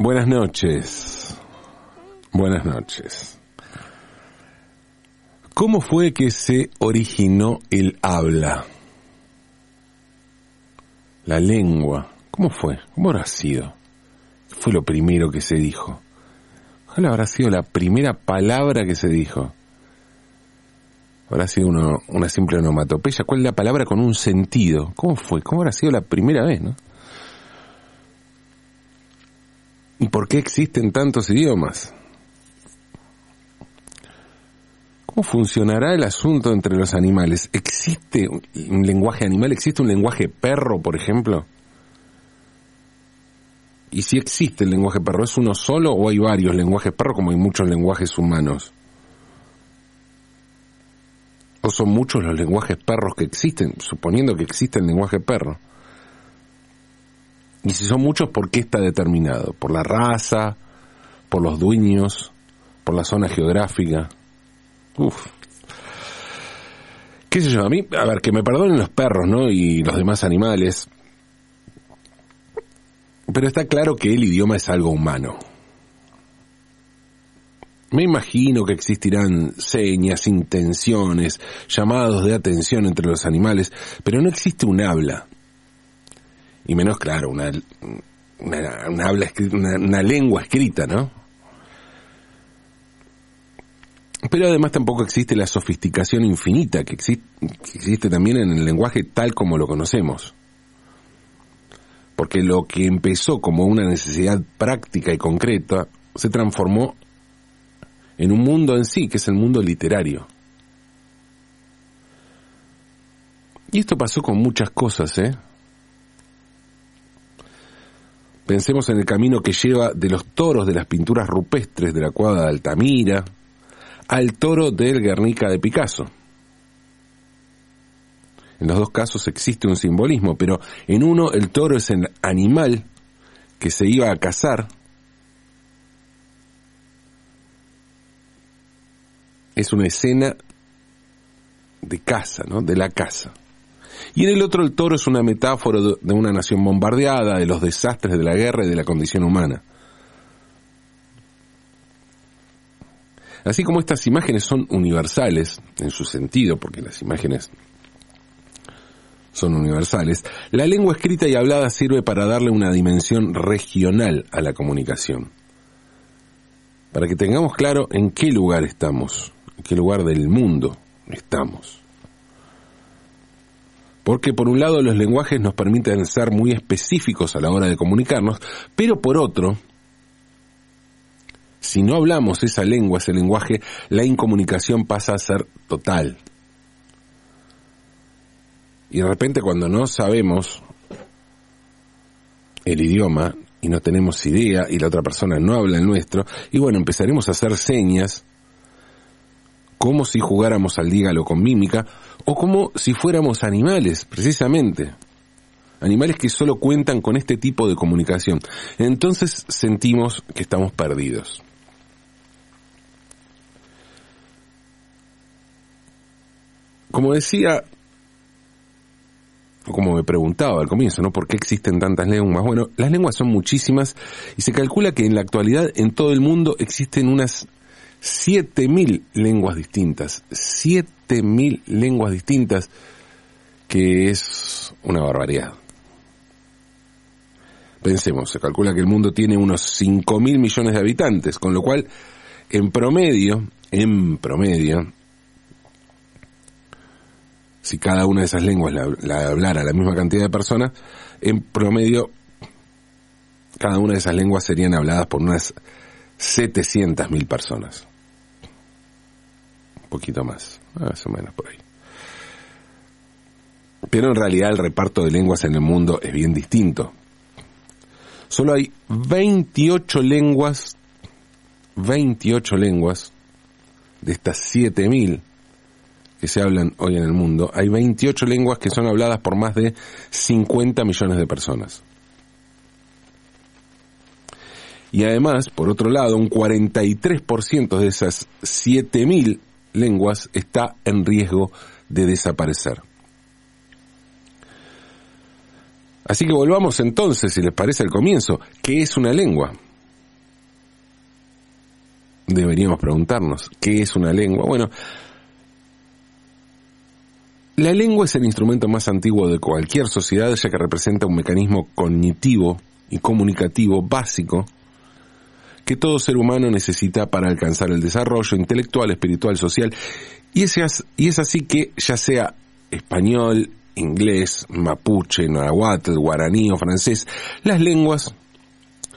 Buenas noches. Buenas noches. ¿Cómo fue que se originó el habla? La lengua. ¿Cómo fue? ¿Cómo habrá sido? ¿Qué fue lo primero que se dijo? ¿Cuál habrá sido la primera palabra que se dijo? ¿Habrá sido una simple onomatopeya? ¿Cuál es la palabra con un sentido? ¿Cómo fue? ¿Cómo habrá sido la primera vez, no? ¿Y por qué existen tantos idiomas? ¿Cómo funcionará el asunto entre los animales? ¿Existe un lenguaje animal? ¿Existe un lenguaje perro, por ejemplo? Y si existe el lenguaje perro, ¿es uno solo o hay varios lenguajes perro como hay muchos lenguajes humanos? ¿O son muchos los lenguajes perros que existen, suponiendo que existe el lenguaje perro? Y si son muchos, ¿por qué está determinado? ¿Por la raza? ¿Por los dueños? ¿Por la zona geográfica? Uf. ¿Qué sé yo? A mí, a ver, que me perdonen los perros, ¿no? Y los demás animales. Pero está claro que el idioma es algo humano. Me imagino que existirán señas, intenciones, llamados de atención entre los animales, pero no existe un habla. Y menos, claro, una, una, habla escri- una, lengua escrita, ¿no? Pero además tampoco existe la sofisticación infinita que, que existe también en el lenguaje tal como lo conocemos. Porque lo que empezó como una necesidad práctica y concreta se transformó en un mundo en sí, que es el mundo literario. Y esto pasó con muchas cosas, ¿eh? Pensemos en el camino que lleva de los toros de las pinturas rupestres de la cuadra de Altamira al toro del Guernica de Picasso. En los dos casos existe un simbolismo, pero en uno el toro es el animal que se iba a cazar. Es una escena de caza, ¿no? De la caza. Y en el otro el toro es una metáfora de una nación bombardeada, de los desastres de la guerra y de la condición humana. Así como estas imágenes son universales en su sentido, porque las imágenes son universales, la lengua escrita y hablada sirve para darle una dimensión regional a la comunicación. Para que tengamos claro en qué lugar estamos, en qué lugar del mundo estamos. Porque por un lado los lenguajes nos permiten ser muy específicos a la hora de comunicarnos, pero por otro, si no hablamos esa lengua, ese lenguaje, la incomunicación pasa a ser total. Y de repente cuando no sabemos el idioma y no tenemos idea y la otra persona no habla el nuestro, y bueno, empezaremos a hacer señas como si jugáramos al dígalo con mímica o como si fuéramos animales, precisamente. Animales que solo cuentan con este tipo de comunicación. Entonces sentimos que estamos perdidos. Como decía, o como me preguntaba al comienzo, ¿no? ¿Por qué existen tantas lenguas? Bueno, las lenguas son muchísimas y se calcula que en la actualidad en todo el mundo existen unas 7.000 lenguas distintas. 7.000 lenguas distintas, que es una barbaridad. Pensemos, se calcula que el mundo tiene unos 5.000 millones de habitantes, con lo cual, en promedio, en promedio, si cada una de esas lenguas la, la hablara la misma cantidad de personas, en promedio, cada una de esas lenguas serían habladas por unas 700.000 personas. Un poquito más, más o menos por ahí. Pero en realidad el reparto de lenguas en el mundo es bien distinto. Solo hay 28 lenguas, 28 lenguas de estas 7000 que se hablan hoy en el mundo, hay 28 lenguas que son habladas por más de 50 millones de personas. Y además, por otro lado, un 43% de esas 7000 lenguas está en riesgo de desaparecer. Así que volvamos entonces, si les parece al comienzo, ¿qué es una lengua? Deberíamos preguntarnos, ¿qué es una lengua? Bueno, la lengua es el instrumento más antiguo de cualquier sociedad ya que representa un mecanismo cognitivo y comunicativo básico que todo ser humano necesita para alcanzar el desarrollo intelectual, espiritual, social. Y es, así que ya sea español, inglés, mapuche, nahuatl, guaraní o francés, las lenguas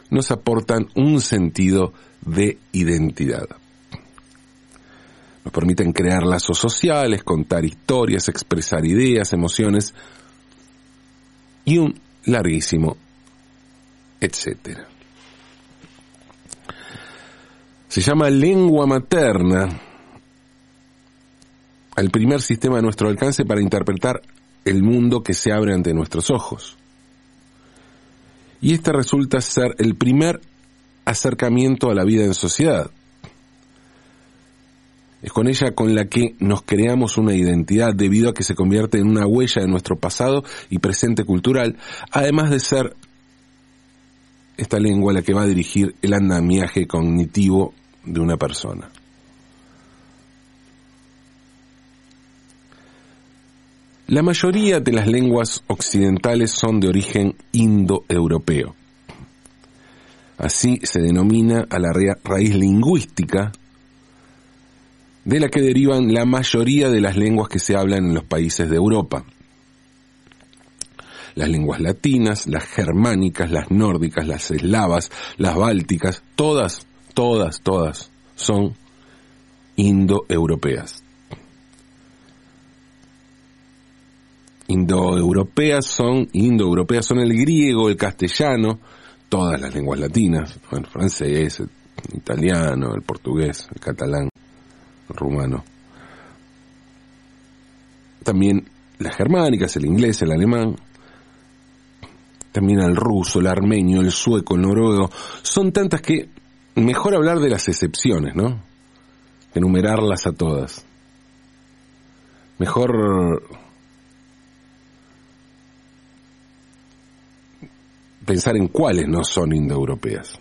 nos aportan un sentido de identidad. Nos permiten crear lazos sociales, contar historias, expresar ideas, emociones y un larguísimo etcétera. Se llama lengua materna al primer sistema a nuestro alcance para interpretar el mundo que se abre ante nuestros ojos. Y este resulta ser el primer acercamiento a la vida en sociedad. Es con ella con la que nos creamos una identidad debido a que se convierte en una huella de nuestro pasado y presente cultural, además de ser esta lengua la que va a dirigir el andamiaje cognitivo de una persona. La mayoría de las lenguas occidentales son de origen indoeuropeo. Así se denomina a la raíz lingüística de la que derivan la mayoría de las lenguas que se hablan en los países de Europa. Las lenguas latinas, las germánicas, las nórdicas, las eslavas, las bálticas, todas, todas, todas son indoeuropeas. indoeuropeas son, indoeuropeas son el griego, el castellano, todas las lenguas latinas, bueno, francés, el italiano, el portugués, el catalán, el rumano. También las germánicas, el inglés, el alemán, también el ruso, el armenio, el sueco, el noruego, son tantas que mejor hablar de las excepciones, ¿no? Enumerarlas a todas. Mejor pensar en cuáles no son indoeuropeas.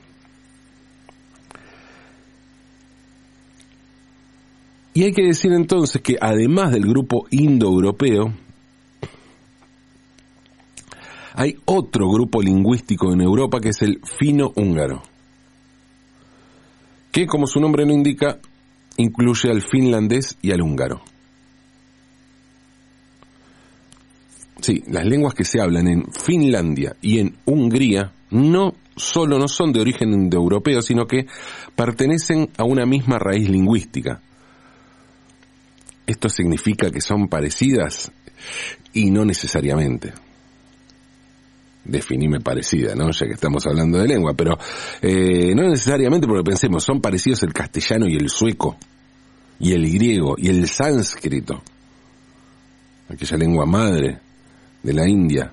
Y hay que decir entonces que además del grupo indoeuropeo, hay otro grupo lingüístico en Europa que es el fino-húngaro, que como su nombre lo indica, incluye al finlandés y al húngaro. Sí, las lenguas que se hablan en Finlandia y en Hungría no solo no son de origen indoeuropeo, sino que pertenecen a una misma raíz lingüística. ¿Esto significa que son parecidas? Y no necesariamente. Definime parecida, ¿no? Ya que estamos hablando de lengua, pero eh, no necesariamente porque pensemos, son parecidos el castellano y el sueco, y el griego, y el sánscrito, aquella lengua madre de la India.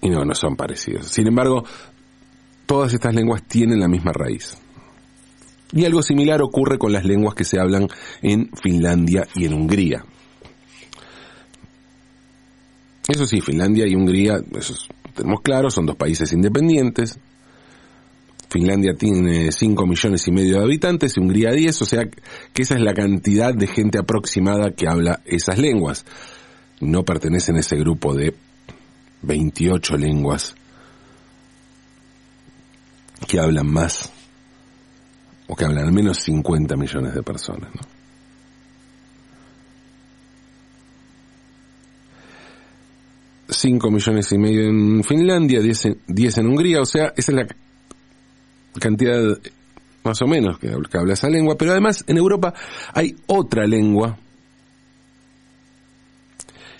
Y no, no son parecidos. Sin embargo, todas estas lenguas tienen la misma raíz. Y algo similar ocurre con las lenguas que se hablan en Finlandia y en Hungría. Eso sí, Finlandia y Hungría, eso tenemos claro, son dos países independientes. Finlandia tiene 5 millones y medio de habitantes y Hungría 10, o sea que esa es la cantidad de gente aproximada que habla esas lenguas no pertenecen a ese grupo de 28 lenguas que hablan más o que hablan al menos 50 millones de personas. ¿no? Cinco millones y medio en Finlandia, 10 en, en Hungría, o sea, esa es la cantidad más o menos que habla esa lengua, pero además en Europa hay otra lengua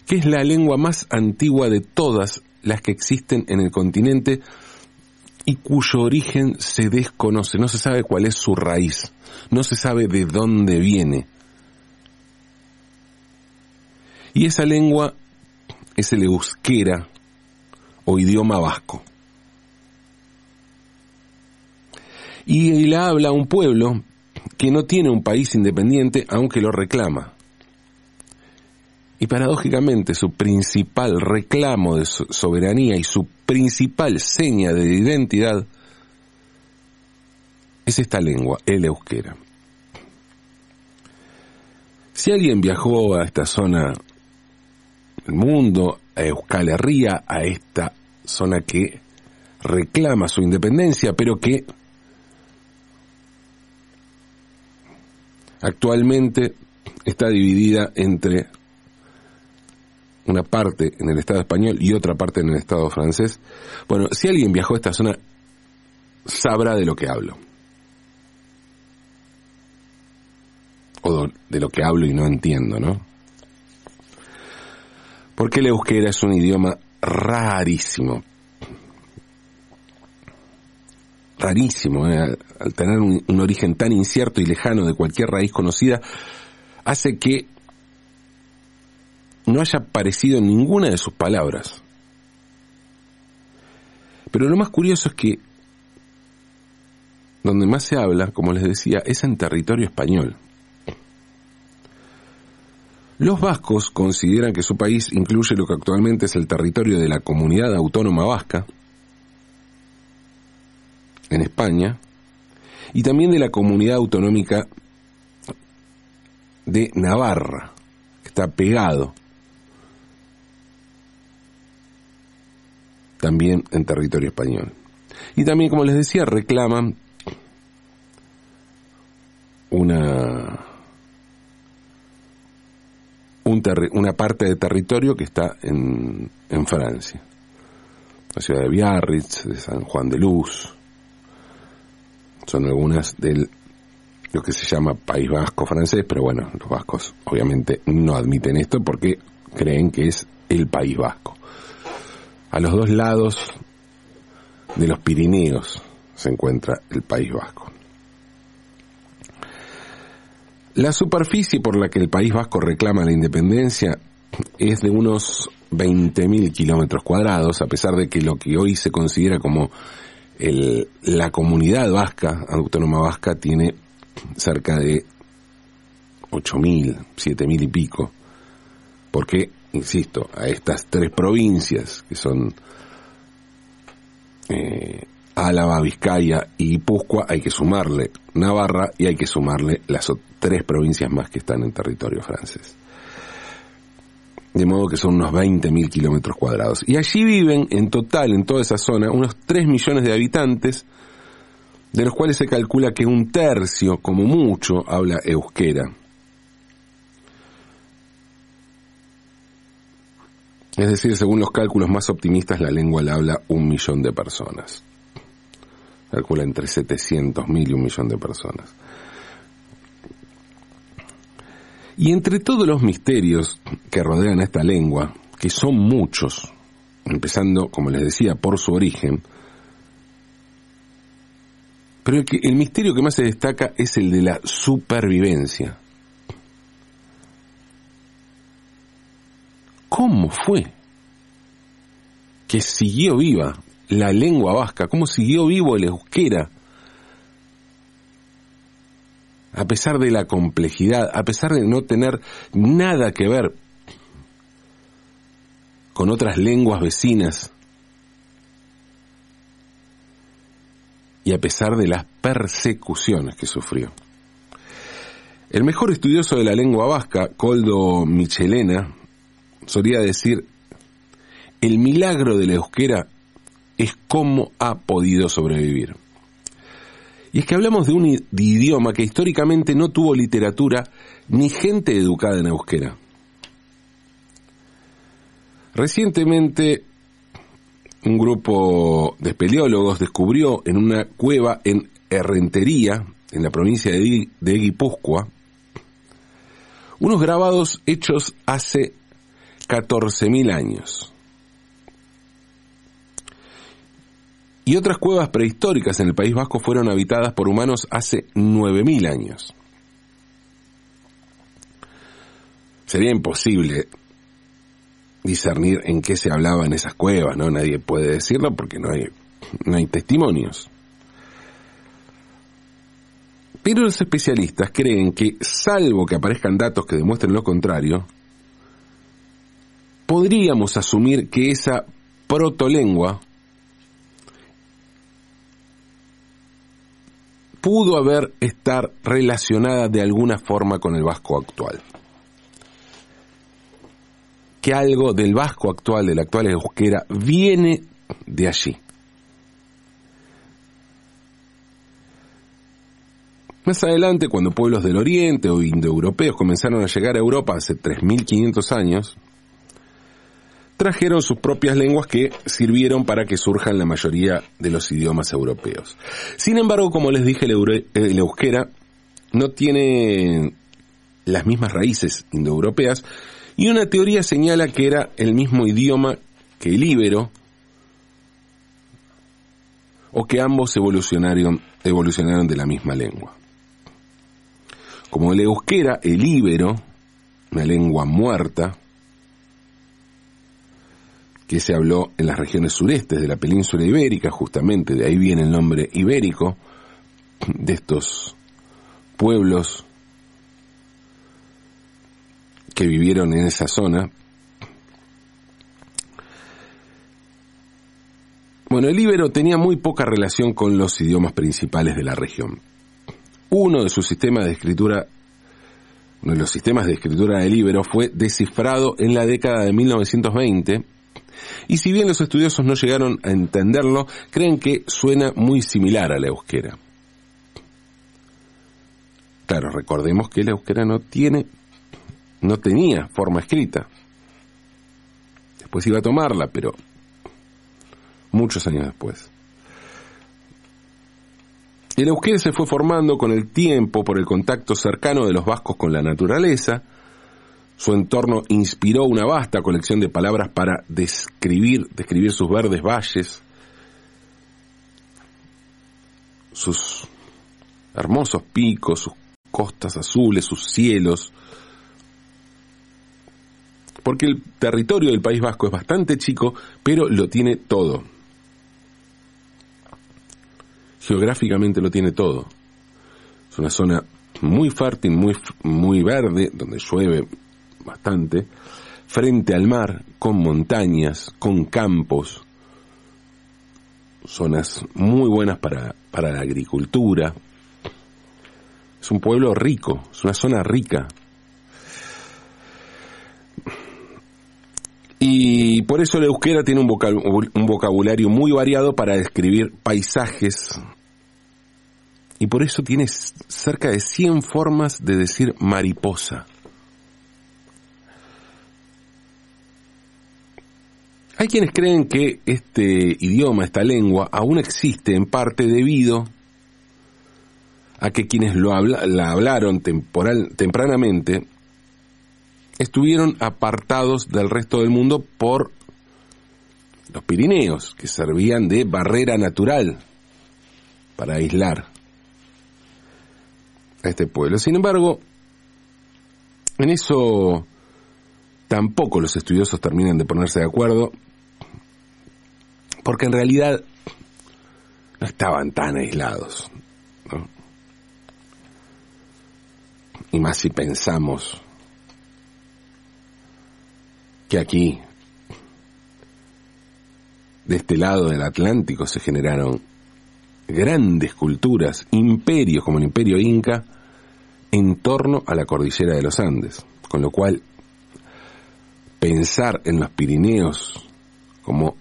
que es la lengua más antigua de todas las que existen en el continente y cuyo origen se desconoce, no se sabe cuál es su raíz, no se sabe de dónde viene. Y esa lengua es el euskera o idioma vasco. Y la habla un pueblo que no tiene un país independiente aunque lo reclama Y paradójicamente su principal reclamo de soberanía y su principal seña de identidad es esta lengua, el euskera. Si alguien viajó a esta zona del mundo, a Euskal Herria, a esta zona que reclama su independencia, pero que actualmente está dividida entre una parte en el Estado español y otra parte en el Estado francés. Bueno, si alguien viajó a esta zona, sabrá de lo que hablo. O de lo que hablo y no entiendo, ¿no? Porque el euskera es un idioma rarísimo. Rarísimo, ¿eh? al tener un origen tan incierto y lejano de cualquier raíz conocida, hace que no haya aparecido ninguna de sus palabras. Pero lo más curioso es que donde más se habla, como les decía, es en territorio español. Los vascos consideran que su país incluye lo que actualmente es el territorio de la comunidad autónoma vasca en España y también de la comunidad autonómica de Navarra, que está pegado también en territorio español. Y también, como les decía, reclaman una, una parte de territorio que está en, en Francia. La ciudad de Biarritz, de San Juan de Luz, son algunas del lo que se llama País Vasco francés, pero bueno, los vascos obviamente no admiten esto porque creen que es el País Vasco. A los dos lados de los Pirineos se encuentra el País Vasco. La superficie por la que el País Vasco reclama la independencia es de unos 20.000 kilómetros cuadrados, a pesar de que lo que hoy se considera como la comunidad vasca, autónoma vasca, tiene cerca de 8.000, 7.000 y pico, porque insisto, a estas tres provincias que son eh, Álava, Vizcaya y Guipúzcoa hay que sumarle Navarra y hay que sumarle las tres provincias más que están en territorio francés. De modo que son unos 20.000 kilómetros cuadrados. Y allí viven en total, en toda esa zona, unos 3 millones de habitantes, de los cuales se calcula que un tercio, como mucho, habla euskera. Es decir, según los cálculos más optimistas, la lengua la habla un millón de personas. Calcula entre 700.000 y un millón de personas. Y entre todos los misterios que rodean a esta lengua, que son muchos, empezando, como les decía, por su origen, pero el, el misterio que más se destaca es el de la supervivencia. ¿Cómo fue que siguió viva la lengua vasca? ¿Cómo siguió vivo el euskera? A pesar de la complejidad, a pesar de no tener nada que ver con otras lenguas vecinas, y a pesar de las persecuciones que sufrió. El mejor estudioso de la lengua vasca, Coldo Michelena, solía decir, el milagro de la euskera es cómo ha podido sobrevivir. Y es que hablamos de un idioma que históricamente no tuvo literatura ni gente educada en euskera. Recientemente un grupo de espeleólogos descubrió en una cueva en Herrentería, en la provincia de, de Guipúzcoa, unos grabados hechos hace 14.000 años. Y otras cuevas prehistóricas en el País Vasco fueron habitadas por humanos hace 9.000 años. Sería imposible discernir en qué se hablaba en esas cuevas, ¿no? Nadie puede decirlo porque no hay, no hay testimonios. Pero los especialistas creen que, salvo que aparezcan datos que demuestren lo contrario, podríamos asumir que esa protolengua pudo haber estar relacionada de alguna forma con el vasco actual. Que algo del vasco actual, del actual euskera, viene de allí. Más adelante, cuando pueblos del Oriente o indoeuropeos comenzaron a llegar a Europa hace 3.500 años, trajeron sus propias lenguas que sirvieron para que surjan la mayoría de los idiomas europeos. Sin embargo, como les dije, el, euskera no tiene las mismas raíces indoeuropeas y una teoría señala que era el mismo idioma que el íbero o que ambos evolucionaron, de la misma lengua. Como el euskera, el íbero, una lengua muerta, que se habló en las regiones surestes de la península ibérica, justamente de ahí viene el nombre ibérico, de estos pueblos que vivieron en esa zona. Bueno, el íbero tenía muy poca relación con los idiomas principales de la región. Uno de sus sistemas de escritura, uno de los sistemas de escritura del íbero fue descifrado en la década de 1920 y si bien los estudiosos no llegaron a entenderlo, creen que suena muy similar a la euskera. Claro, recordemos que la euskera no tiene, no tenía forma escrita. Después iba a tomarla, pero muchos años después. El euskera se fue formando con el tiempo por el contacto cercano de los vascos con la naturaleza, su entorno inspiró una vasta colección de palabras para describir, describir sus verdes valles, sus hermosos picos, sus costas azules, sus cielos, porque el territorio del País Vasco es bastante chico, pero lo tiene todo. Geográficamente lo tiene todo. Es una zona muy fértil, muy, muy verde, donde llueve bastante, frente al mar, con montañas, con campos, zonas muy buenas para, para la agricultura. Es un pueblo rico, es una zona rica. Y por eso la euskera tiene un vocabulario muy variado para describir paisajes. Y por eso tiene cerca de 100 formas de decir mariposa. Hay quienes creen que este idioma, esta lengua, aún existe en parte debido a que quienes lo la hablaron temporal, tempranamente estuvieron apartados del resto del mundo por los Pirineos, que servían de barrera natural para aislar a este pueblo. Sin embargo, en eso tampoco los estudiosos terminan de ponerse de acuerdo porque en realidad no estaban tan aislados. Y más si pensamos que aquí, de este lado del Atlántico, se generaron grandes culturas, imperios como el imperio inca, en torno a la cordillera de los Andes. Con lo cual, pensar en los Pirineos como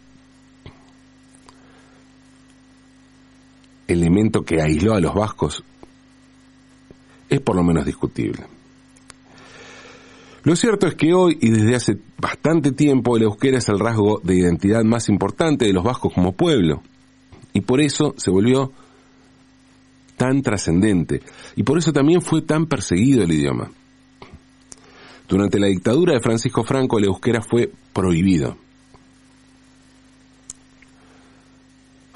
elemento que aisló a los vascos es por lo menos discutible. Lo cierto es que hoy y desde hace bastante tiempo el euskera es el rasgo de identidad más importante de los vascos como pueblo y por eso se volvió tan trascendente y por eso también fue tan perseguido el idioma. Durante la dictadura de Francisco Franco el euskera fue prohibido.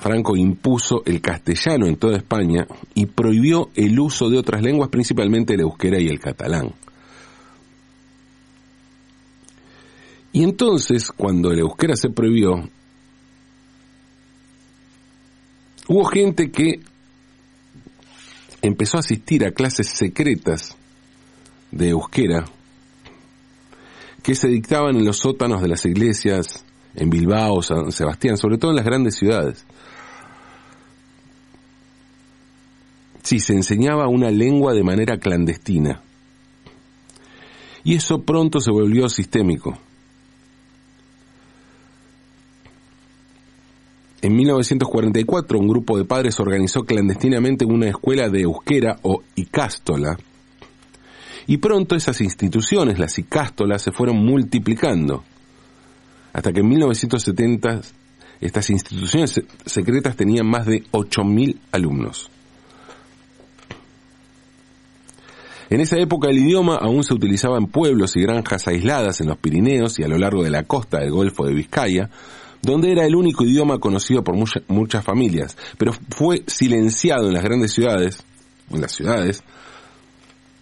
Franco impuso el castellano en toda España y prohibió el uso de otras lenguas, principalmente el euskera y el catalán. Y entonces, cuando el euskera se prohibió, hubo gente que empezó a asistir a clases secretas de euskera que se dictaban en los sótanos de las iglesias en Bilbao, San Sebastián, sobre todo en las grandes ciudades. Sí, se enseñaba una lengua de manera clandestina. Y eso pronto se volvió sistémico. En 1944 un grupo de padres organizó clandestinamente una escuela de euskera o icástola y pronto esas instituciones, las icástolas, se fueron multiplicando hasta que en 1970 estas instituciones secretas tenían más de 8.000 alumnos. En esa época el idioma aún se utilizaba en pueblos y granjas aisladas en los Pirineos y a lo largo de la costa del Golfo de Vizcaya, donde era el único idioma conocido por muchas familias, pero fue silenciado en las grandes ciudades, en las ciudades,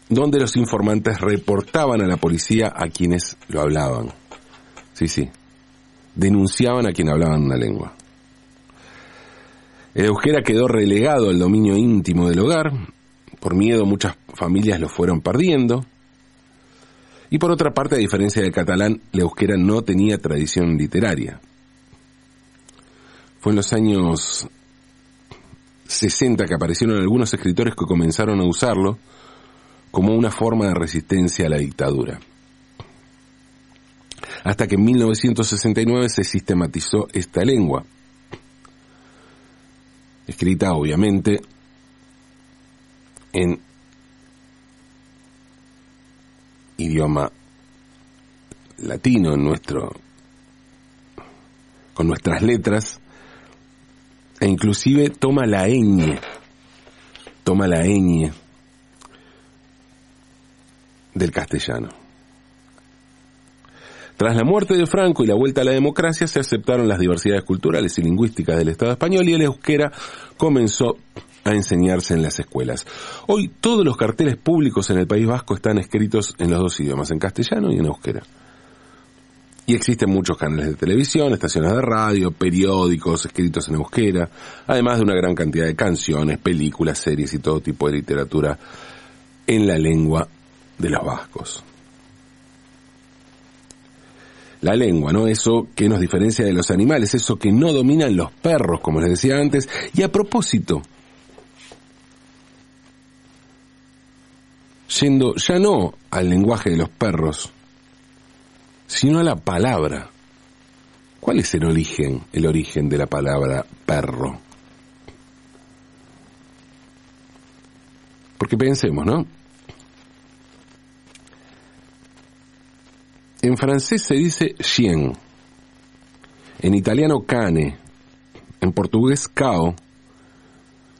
donde los informantes reportaban a la policía a quienes lo hablaban. Sí, sí, denunciaban a quien hablaban una lengua. El euskera quedó relegado al dominio íntimo del hogar, por miedo muchas familias lo fueron perdiendo, y por otra parte, a diferencia del catalán, el euskera no tenía tradición literaria. Fue en los años 60 que aparecieron algunos escritores que comenzaron a usarlo como una forma de resistencia a la dictadura. Hasta que en 1969 se sistematizó esta lengua, escrita obviamente en idioma latino, en nuestro, con nuestras letras, e inclusive toma la ñ, toma la ñ del castellano. Tras la muerte de Franco y la vuelta a la democracia se aceptaron las diversidades culturales y lingüísticas del Estado español y el euskera comenzó a enseñarse en las escuelas. Hoy todos los carteles públicos en el País Vasco están escritos en los dos idiomas, en castellano y en euskera. Y existen muchos canales de televisión, estaciones de radio, periódicos escritos en euskera, además de una gran cantidad de canciones, películas, series y todo tipo de literatura en la lengua de los vascos. La lengua, ¿no? Eso que nos diferencia de los animales, eso que no dominan los perros, como les decía antes. Y a propósito, yendo ya no al lenguaje de los perros, sino a la palabra. ¿Cuál es el origen, el origen de la palabra perro? Porque pensemos, ¿no? En francés se dice chien, en italiano cane, en portugués cao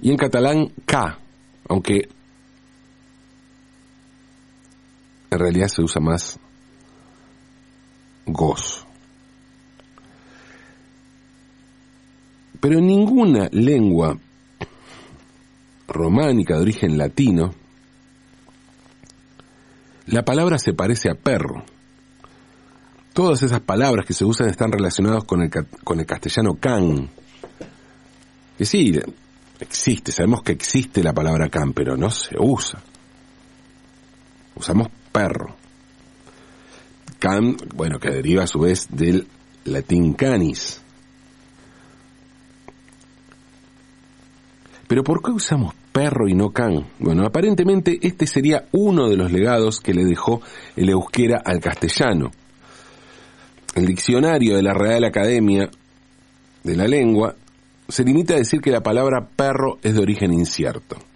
y en catalán ca, aunque en realidad se usa más gozo. Pero en ninguna lengua románica de origen latino, la palabra se parece a perro. Todas esas palabras que se usan están relacionadas con el, con el castellano can. Que sí, existe, sabemos que existe la palabra can, pero no se usa. Usamos perro. Can, bueno, que deriva a su vez del latín canis. Pero ¿por qué usamos perro y no can? Bueno, aparentemente este sería uno de los legados que le dejó el euskera al castellano. El diccionario de la Real Academia de la Lengua se limita a decir que la palabra perro es de origen incierto.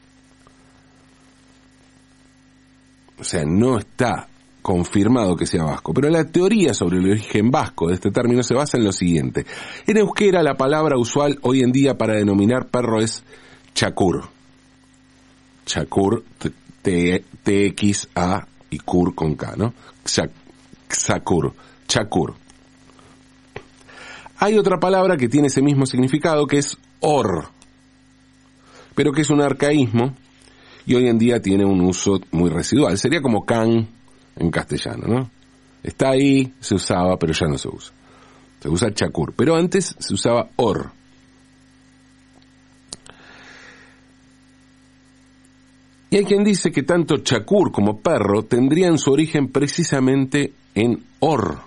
O sea, no está confirmado que sea vasco, pero la teoría sobre el origen vasco de este término se basa en lo siguiente. En euskera la palabra usual hoy en día para denominar perro es chakur. Chakur, T-X-A y kur con K, ¿no? Chakur, chakur. Hay otra palabra que tiene ese mismo significado que es or, pero que es un arcaísmo y hoy en día tiene un uso muy residual. Sería como can en castellano, ¿no? Está ahí, se usaba, pero ya no se usa. Se usa chakur, pero antes se usaba or. Y hay quien dice que tanto chacur como perro tendrían su origen precisamente en or.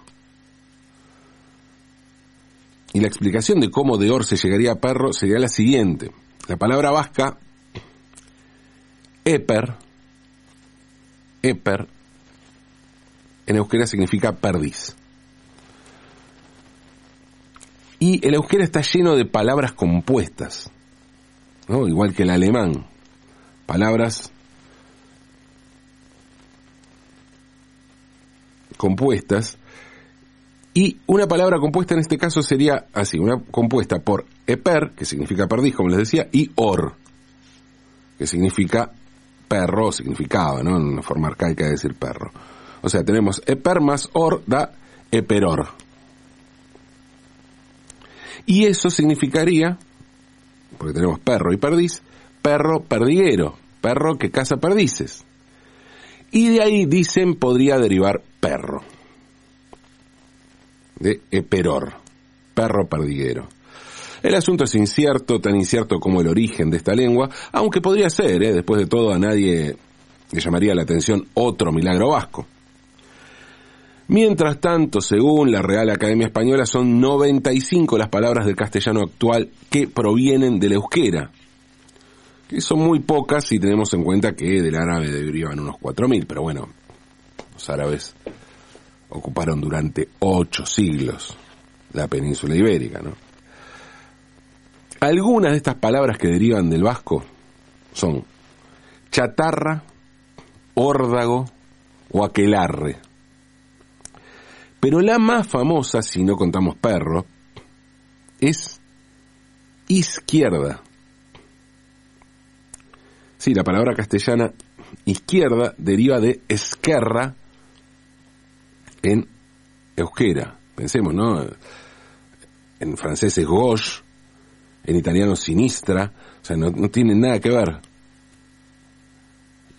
Y la explicación de cómo de or se llegaría a perro sería la siguiente. La palabra vasca, eper, eper, en euskera significa perdiz. Y el euskera está lleno de palabras compuestas, ¿no? igual que el alemán. Palabras compuestas. Y una palabra compuesta en este caso sería así, una compuesta por eper, que significa perdiz, como les decía, y or, que significa perro, significado, ¿no? En una forma arcaica de decir perro. O sea, tenemos eper más or da eperor. Y eso significaría, porque tenemos perro y perdiz, perro perdiguero, perro que caza perdices. Y de ahí dicen podría derivar perro. De eperor, perro perdiguero. El asunto es incierto, tan incierto como el origen de esta lengua, aunque podría ser, ¿eh? después de todo a nadie le llamaría la atención otro milagro vasco. Mientras tanto, según la Real Academia Española, son 95 las palabras del castellano actual que provienen del euskera, que son muy pocas si tenemos en cuenta que del árabe derivan unos 4.000, pero bueno, los árabes ocuparon durante ocho siglos la península ibérica, ¿no? Algunas de estas palabras que derivan del vasco son chatarra, órdago o aquelarre. Pero la más famosa, si no contamos perro, es izquierda. Sí, la palabra castellana izquierda deriva de esquerra en euskera. Pensemos, ¿no? En francés es gauche, en italiano sinistra, o sea, no, no tiene nada que ver.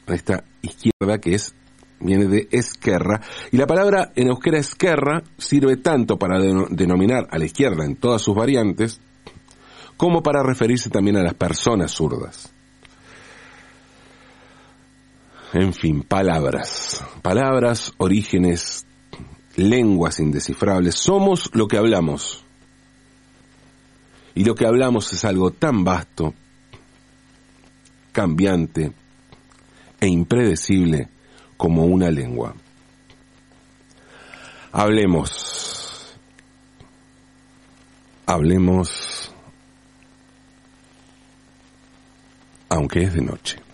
Esta izquierda que es viene de esquerra, y la palabra en euskera esquerra sirve tanto para denominar a la izquierda en todas sus variantes, como para referirse también a las personas zurdas. En fin, palabras, palabras, orígenes, lenguas indescifrables, somos lo que hablamos. Y lo que hablamos es algo tan vasto, cambiante e impredecible como una lengua. Hablemos, hablemos, aunque es de noche.